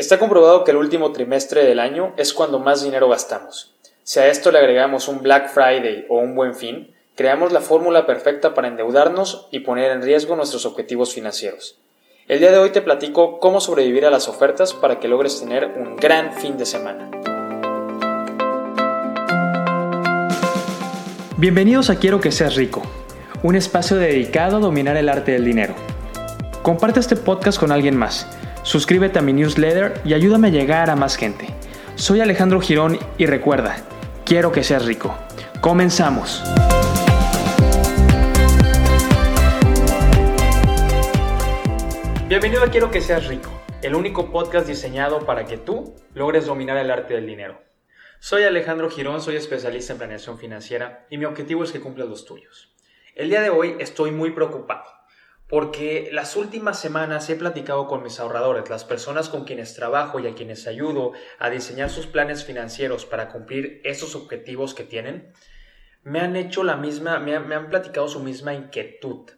Está comprobado que el último trimestre del año es cuando más dinero gastamos. Si a esto le agregamos un Black Friday o un buen fin, creamos la fórmula perfecta para endeudarnos y poner en riesgo nuestros objetivos financieros. El día de hoy te platico cómo sobrevivir a las ofertas para que logres tener un gran fin de semana. Bienvenidos a Quiero que seas rico, un espacio dedicado a dominar el arte del dinero. Comparte este podcast con alguien más, suscríbete a mi newsletter y ayúdame a llegar a más gente. Soy Alejandro Girón y recuerda, quiero que seas rico. Comenzamos. Bienvenido a Quiero que seas rico, el único podcast diseñado para que tú logres dominar el arte del dinero. Soy Alejandro Girón, soy especialista en planeación financiera y mi objetivo es que cumplas los tuyos. El día de hoy estoy muy preocupado porque las últimas semanas he platicado con mis ahorradores, las personas con quienes trabajo y a quienes ayudo a diseñar sus planes financieros para cumplir esos objetivos que tienen, me han hecho la misma, me han, platicado su misma inquietud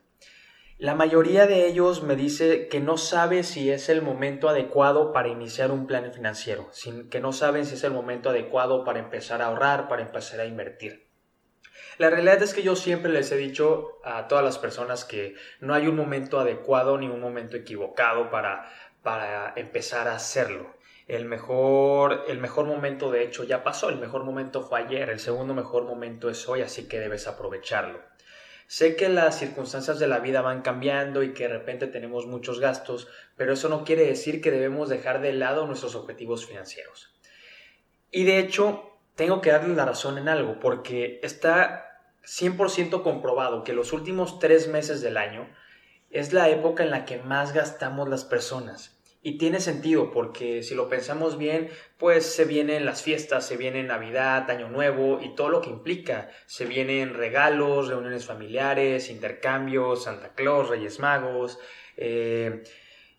la mayoría de ellos me dice que no sabe si es el momento adecuado para iniciar un plan financiero, que no saben si es el momento adecuado para empezar a ahorrar, para empezar a invertir. La realidad es que yo siempre les he dicho a todas las personas que no hay un momento adecuado ni un momento equivocado para, para empezar a hacerlo. El mejor, el mejor momento de hecho ya pasó, el mejor momento fue ayer, el segundo mejor momento es hoy, así que debes aprovecharlo. Sé que las circunstancias de la vida van cambiando y que de repente tenemos muchos gastos, pero eso no quiere decir que debemos dejar de lado nuestros objetivos financieros. Y de hecho, tengo que darle la razón en algo, porque está 100% comprobado que los últimos tres meses del año es la época en la que más gastamos las personas. Y tiene sentido porque si lo pensamos bien, pues se vienen las fiestas, se viene Navidad, Año Nuevo y todo lo que implica. Se vienen regalos, reuniones familiares, intercambios, Santa Claus, Reyes Magos. Eh,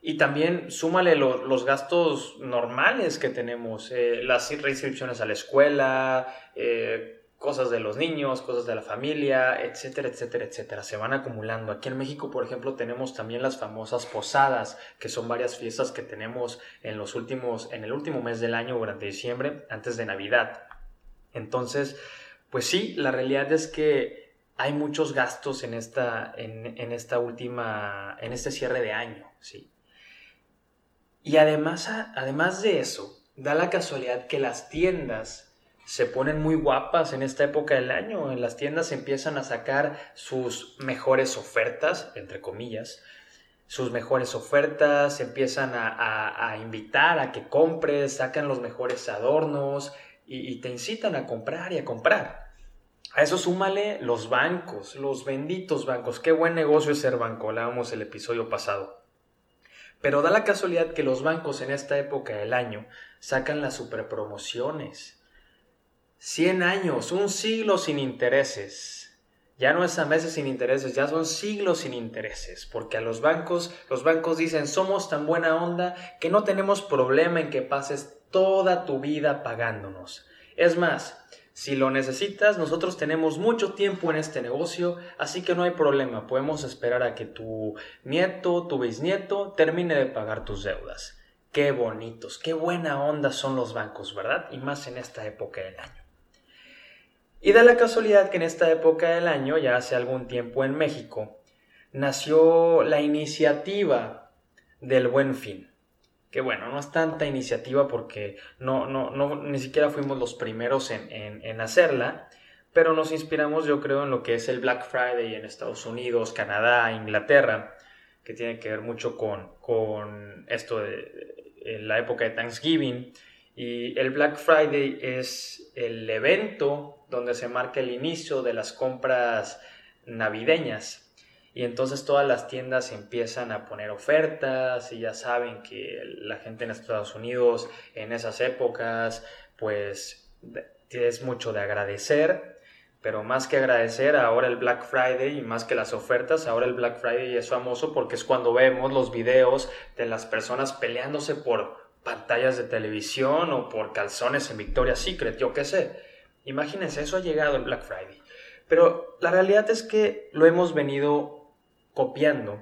y también súmale los gastos normales que tenemos, eh, las reinscripciones a la escuela, eh, cosas de los niños, cosas de la familia, etcétera, etcétera, etcétera. Se van acumulando. Aquí en México, por ejemplo, tenemos también las famosas posadas, que son varias fiestas que tenemos en los últimos, en el último mes del año, durante diciembre, antes de Navidad. Entonces, pues sí, la realidad es que hay muchos gastos en esta, en, en esta última, en este cierre de año, sí. Y además, además de eso, da la casualidad que las tiendas se ponen muy guapas en esta época del año. En las tiendas empiezan a sacar sus mejores ofertas, entre comillas, sus mejores ofertas, empiezan a, invitar a que compres, sacan los mejores adornos y, y, te incitan a comprar y a comprar. A eso súmale los bancos, los benditos bancos. Qué buen negocio es ser banco, hablábamos el episodio pasado. Pero da la casualidad que los bancos en esta época del año sacan las superpromociones 100 años, un siglo sin intereses. Ya no es a meses sin intereses, ya son siglos sin intereses, porque a los bancos, los bancos dicen, somos tan buena onda que no tenemos problema en que pases toda tu vida pagándonos. Es más, si lo necesitas, nosotros tenemos mucho tiempo en este negocio, así que no hay problema, podemos esperar a que tu nieto, tu bisnieto, termine de pagar tus deudas. Qué bonitos, qué buena onda son los bancos, ¿verdad? Y más en esta época del año. Y da la casualidad que en esta época del año, ya hace algún tiempo en México, nació la iniciativa del buen fin. Que bueno, no es tanta iniciativa porque no, no, no ni siquiera fuimos los primeros en, en, hacerla, pero nos inspiramos yo creo en lo que es el Black Friday en Estados Unidos, Canadá, Inglaterra, que tiene que ver mucho con, con esto de, la época de Thanksgiving. Y el Black Friday es el evento donde se marca el inicio de las compras navideñas. Y entonces todas las tiendas empiezan a poner ofertas y ya saben que la gente en Estados Unidos en esas épocas pues es mucho de agradecer, pero más que agradecer ahora el Black Friday y más que las ofertas, ahora el Black Friday es famoso porque es cuando vemos los videos de las personas peleándose por pantallas de televisión o por calzones en Victoria's Secret, yo qué sé. Imagínense, eso ha llegado el Black Friday. Pero la realidad es que lo hemos venido copiando.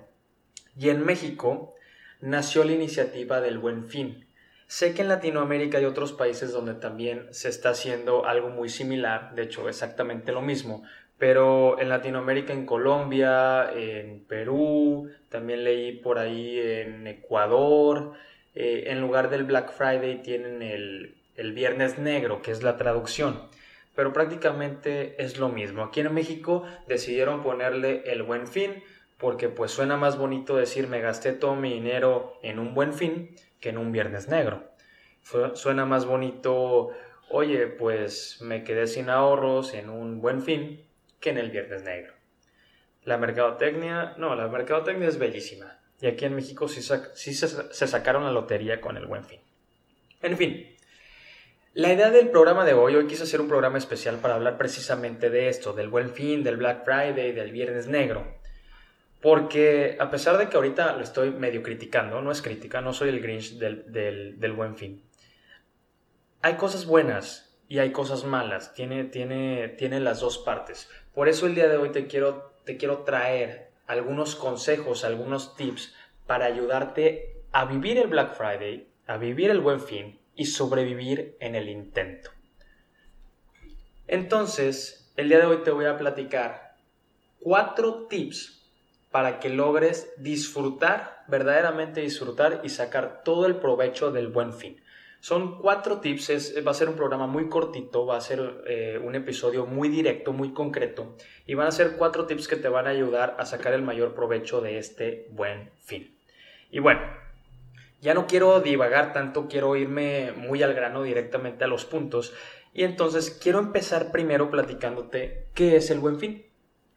Y en México nació la iniciativa del Buen Fin. Sé que en Latinoamérica hay otros países donde también se está haciendo algo muy similar, de hecho exactamente lo mismo, pero en Latinoamérica, en Colombia, en Perú, también leí por ahí en Ecuador, eh, en lugar del Black Friday tienen el, el Viernes Negro, que es la traducción pero prácticamente es lo mismo. Aquí en México decidieron ponerle el buen fin porque pues suena más bonito decir me gasté todo mi dinero en un buen fin que en un viernes negro. Suena más bonito, oye, pues me quedé sin ahorros en un buen fin que en el Viernes Negro. La mercadotecnia, no, la mercadotecnia es bellísima. Y aquí en México sí, se, sacaron la lotería con el buen fin. En fin, la idea del programa de hoy, hoy quise hacer un programa especial para hablar precisamente de esto, del buen fin, del Black Friday, del Viernes Negro. Porque a pesar de que ahorita lo estoy medio criticando, no es crítica, no soy el Grinch del, del buen fin. Hay cosas buenas, y hay cosas malas, tiene, tiene, tiene las dos partes. Por eso el día de hoy te quiero, te quiero traer algunos consejos, algunos tips para ayudarte a vivir el Black Friday, a vivir el buen fin y sobrevivir en el intento. Entonces, el día de hoy te voy a platicar cuatro tips para que logres disfrutar, verdaderamente disfrutar y sacar todo el provecho del buen fin. Son cuatro tips, va a ser un programa muy cortito, va a ser eh, un episodio muy directo, muy concreto, y van a ser cuatro tips que te van a ayudar a sacar el mayor provecho de este buen fin. Y bueno, ya no quiero divagar tanto, quiero irme muy al grano directamente a los puntos, y entonces quiero empezar primero platicándote qué es el buen fin.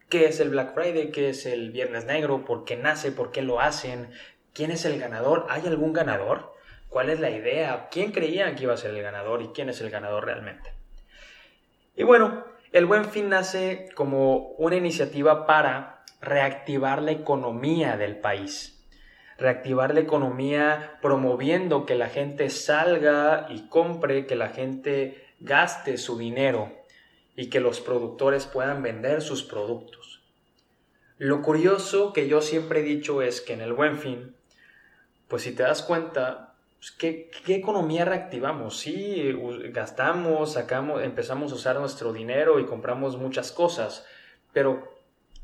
¿Qué es el Black Friday? ¿Qué es el Viernes Negro? ¿Por qué nace? ¿Por qué lo hacen? ¿Quién es el ganador? ¿Hay algún ganador? cuál es la idea, quién creía que iba a ser el ganador y quién es el ganador realmente. Y bueno, el buen fin nace como una iniciativa para reactivar la economía del país. Reactivar la economía promoviendo que la gente salga y compre, que la gente gaste su dinero y que los productores puedan vender sus productos. Lo curioso que yo siempre he dicho es que en el buen fin, pues si te das cuenta, pues, ¿qué, economía reactivamos? Sí, gastamos, sacamos, empezamos a usar nuestro dinero y compramos muchas cosas, pero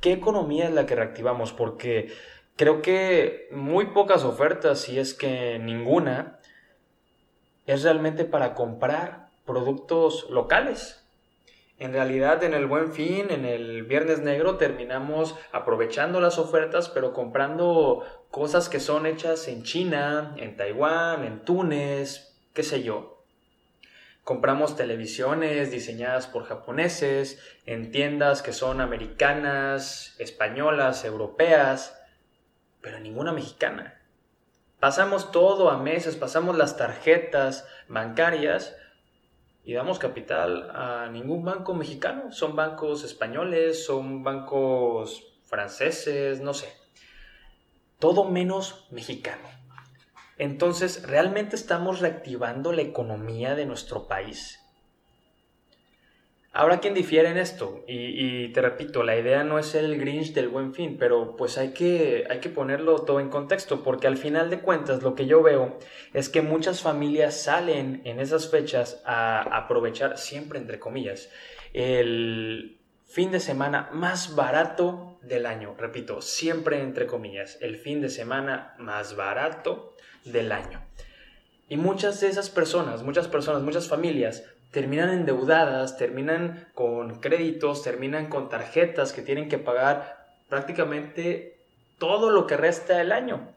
¿qué economía es la que reactivamos? Porque creo que muy pocas ofertas, si es que ninguna, es realmente para comprar productos locales. En realidad, en el buen fin, en el viernes negro, terminamos aprovechando las ofertas, pero comprando cosas que son hechas en China, en Taiwán, en Túnez, qué sé yo. Compramos televisiones diseñadas por japoneses, en tiendas que son americanas, españolas, europeas, pero ninguna mexicana. Pasamos todo a meses, pasamos las tarjetas bancarias y damos capital a ningún banco mexicano. Son bancos españoles, son bancos franceses, no sé. Todo menos mexicano. Entonces, ¿realmente estamos reactivando la economía de nuestro país? Habrá quien difiere en esto, y, te repito, la idea no es el Grinch del buen fin, pero pues hay que, hay que ponerlo todo en contexto, porque al final de cuentas lo que yo veo es que muchas familias salen en esas fechas a aprovechar, siempre entre comillas, el fin de semana más barato del año. Repito, siempre entre comillas, el fin de semana más barato del año. Y muchas de esas personas, muchas personas, muchas familias terminan endeudadas, terminan con créditos, terminan con tarjetas que tienen que pagar prácticamente todo lo que resta del año.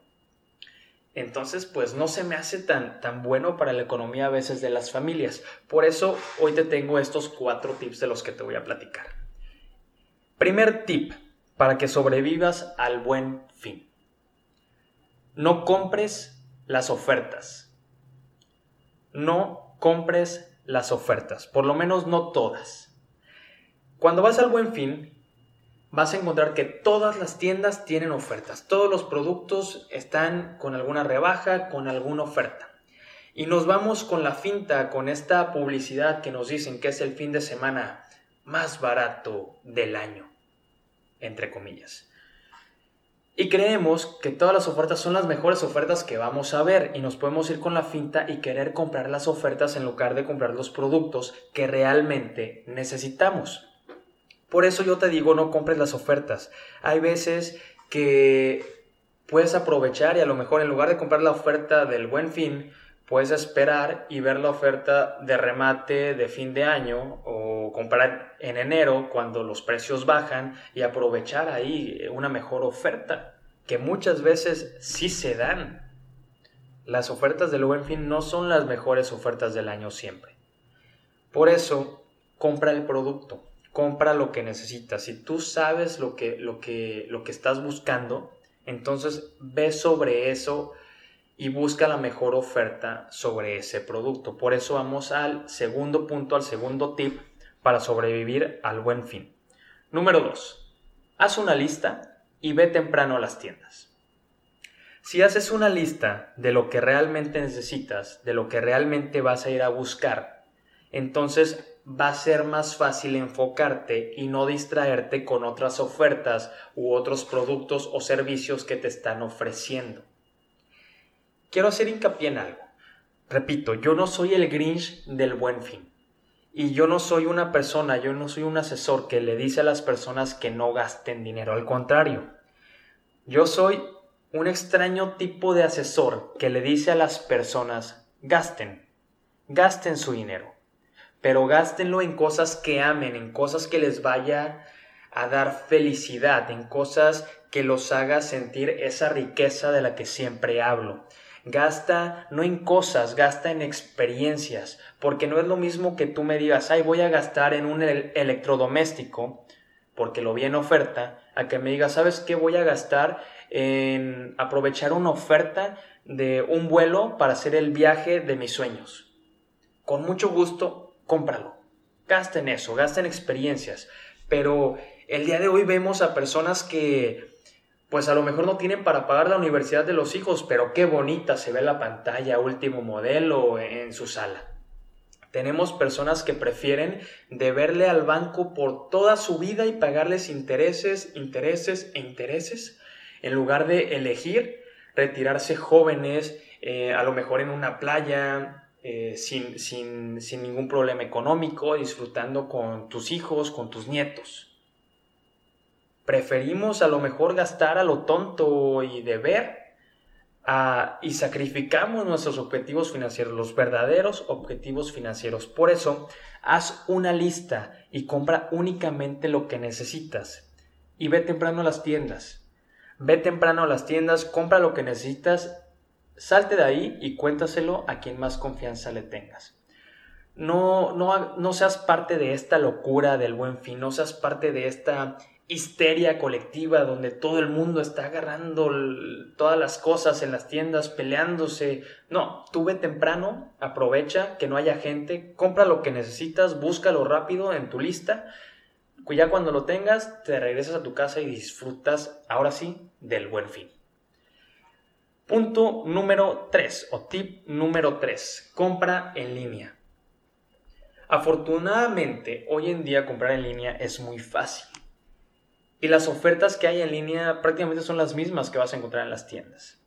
Entonces, pues no se me hace tan, tan bueno para la economía a veces de las familias. Por eso hoy te tengo estos cuatro tips de los que te voy a platicar. Primer tip para que sobrevivas al buen fin. No compres las ofertas. No compres las ofertas, por lo menos no todas. Cuando vas al buen fin, vas a encontrar que todas las tiendas tienen ofertas, todos los productos están con alguna rebaja, con alguna oferta. Y nos vamos con la finta, con esta publicidad que nos dicen que es el fin de semana más barato del año, entre comillas. Y creemos que todas las ofertas son las mejores ofertas que vamos a ver y nos podemos ir con la finta y querer comprar las ofertas en lugar de comprar los productos que realmente necesitamos. Por eso yo te digo, no compres las ofertas. Hay veces que puedes aprovechar y a lo mejor en lugar de comprar la oferta del buen fin, puedes esperar y ver la oferta de remate de fin de año o comprar en enero cuando los precios bajan y aprovechar ahí una mejor oferta, que muchas veces sí se dan. Las ofertas del buen fin no son las mejores ofertas del año siempre. Por eso, compra el producto, compra lo que necesitas. Si tú sabes lo que, lo que, lo que estás buscando, entonces ve sobre eso y busca la mejor oferta sobre ese producto. Por eso vamos al segundo punto, al segundo tip para sobrevivir al buen fin. Número 2. Haz una lista y ve temprano a las tiendas. Si haces una lista de lo que realmente necesitas, de lo que realmente vas a ir a buscar, entonces va a ser más fácil enfocarte y no distraerte con otras ofertas u otros productos o servicios que te están ofreciendo quiero hacer hincapié en algo. Repito, yo no soy el Grinch del buen fin. Y yo no soy una persona, yo no soy un asesor que le dice a las personas que no gasten dinero. Al contrario, yo soy un extraño tipo de asesor que le dice a las personas, gasten, gasten su dinero. Pero gástenlo en cosas que amen, en cosas que les vaya a dar felicidad, en cosas que los haga sentir esa riqueza de la que siempre hablo. Gasta no en cosas, gasta en experiencias, porque no es lo mismo que tú me digas, ay, voy a gastar en un electrodoméstico, porque lo vi en oferta, a que me digas, ¿sabes qué? Voy a gastar en aprovechar una oferta de un vuelo para hacer el viaje de mis sueños. Con mucho gusto, cómpralo. Gasta en eso, gasta en experiencias. Pero el día de hoy vemos a personas que pues a lo mejor no tienen para pagar la universidad de los hijos, pero qué bonita se ve la pantalla último modelo en su sala. Tenemos personas que prefieren deberle al banco por toda su vida y pagarles intereses, intereses e intereses, en lugar de elegir retirarse jóvenes, eh, a lo mejor en una playa, eh, sin, sin, sin ningún problema económico, disfrutando con tus hijos, con tus nietos. Preferimos a lo mejor gastar a lo tonto y deber y sacrificamos nuestros objetivos financieros, los verdaderos objetivos financieros. Por eso, haz una lista y compra únicamente lo que necesitas. Y ve temprano a las tiendas. Ve temprano a las tiendas, compra lo que necesitas, salte de ahí y cuéntaselo a quien más confianza le tengas. No, no, no seas parte de esta locura del buen fin, no seas parte de esta histeria colectiva donde todo el mundo está agarrando todas las cosas en las tiendas, peleándose. No, tú ve temprano, aprovecha que no haya gente, compra lo que necesitas, búscalo rápido en tu lista. Ya cuando lo tengas, te regresas a tu casa y disfrutas, ahora sí, del buen fin. Punto número 3 o tip número 3. Compra en línea. Afortunadamente, hoy en día comprar en línea es muy fácil y las ofertas que hay en línea prácticamente son las mismas que vas a encontrar en las tiendas.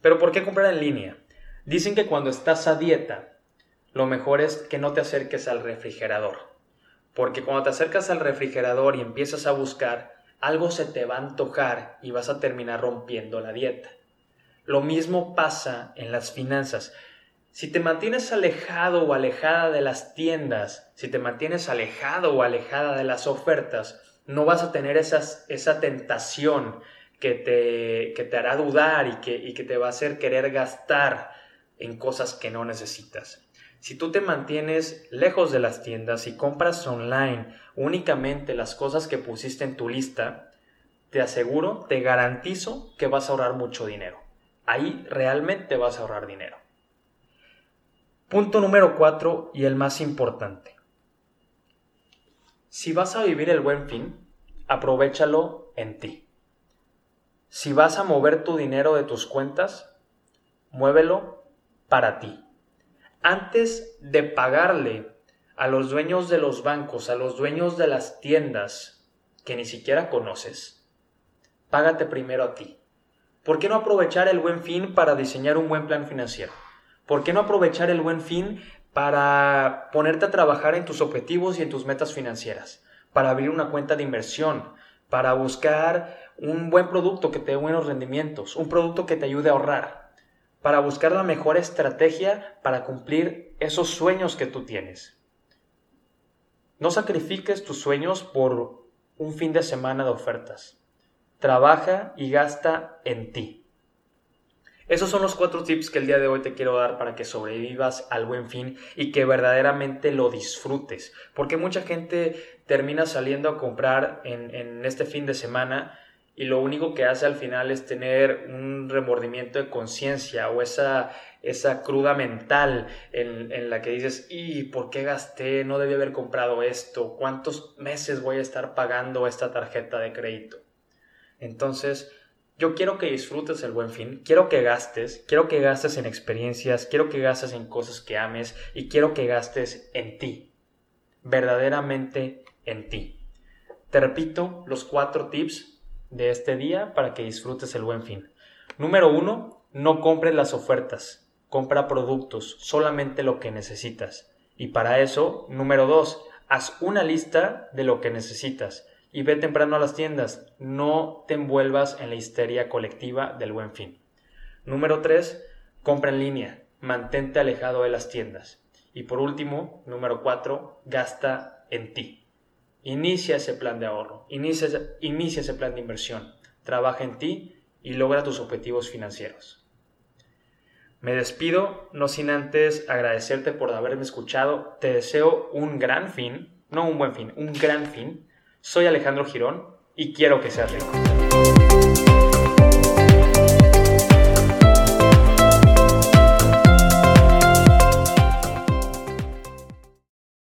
Pero ¿por qué comprar en línea? Dicen que cuando estás a dieta, lo mejor es que no te acerques al refrigerador. Porque cuando te acercas al refrigerador y empiezas a buscar, algo se te va a antojar y vas a terminar rompiendo la dieta. Lo mismo pasa en las finanzas. Si te mantienes alejado o alejada de las tiendas, si te mantienes alejado o alejada de las ofertas, no vas a tener esa tentación que te, te hará dudar y que, y que te va a hacer querer gastar en cosas que no necesitas. Si tú te mantienes lejos de las tiendas y compras online únicamente las cosas que pusiste en tu lista, te aseguro, te garantizo que vas a ahorrar mucho dinero. Ahí realmente vas a ahorrar dinero. Punto número 4 y el más importante. Si vas a vivir el buen fin, aprovechalo en ti. Si vas a mover tu dinero de tus cuentas, muévelo para ti. Antes de pagarle a los dueños de los bancos, a los dueños de las tiendas que ni siquiera conoces, págate primero a ti. ¿Por qué no aprovechar el buen fin para diseñar un buen plan financiero? ¿Por qué no aprovechar el buen fin para ponerte a trabajar en tus objetivos y en tus metas financieras? Para abrir una cuenta de inversión, para buscar un buen producto que te dé buenos rendimientos, un producto que te ayude a ahorrar, para buscar la mejor estrategia para cumplir esos sueños que tú tienes. No sacrifiques tus sueños por un fin de semana de ofertas. Trabaja y gasta en ti. Esos son los cuatro tips que el día de hoy te quiero dar para que sobrevivas al buen fin y que verdaderamente lo disfrutes. Porque mucha gente termina saliendo a comprar en, en este fin de semana y lo único que hace al final es tener un remordimiento de conciencia o esa, esa cruda mental en, en, la que dices, ¿y por qué gasté? No debí haber comprado esto. ¿Cuántos meses voy a estar pagando esta tarjeta de crédito? Entonces, yo quiero que disfrutes el buen fin, quiero que gastes, quiero que gastes en experiencias, quiero que gastes en cosas que ames y quiero que gastes en ti, verdaderamente en ti. Te repito los cuatro tips de este día para que disfrutes el buen fin. Número uno, no compres las ofertas, compra productos, solamente lo que necesitas. Y para eso, número dos, haz una lista de lo que necesitas y ve temprano a las tiendas, no te envuelvas en la histeria colectiva del buen fin. Número tres, compra en línea, mantente alejado de las tiendas. Y por último, número cuatro, gasta en ti. Inicia ese plan de ahorro, inicia, inicia ese plan de inversión, trabaja en ti y logra tus objetivos financieros. Me despido, no sin antes agradecerte por haberme escuchado. Te deseo un gran fin, no un buen fin, un gran fin. Soy Alejandro Girón y quiero que seas rico.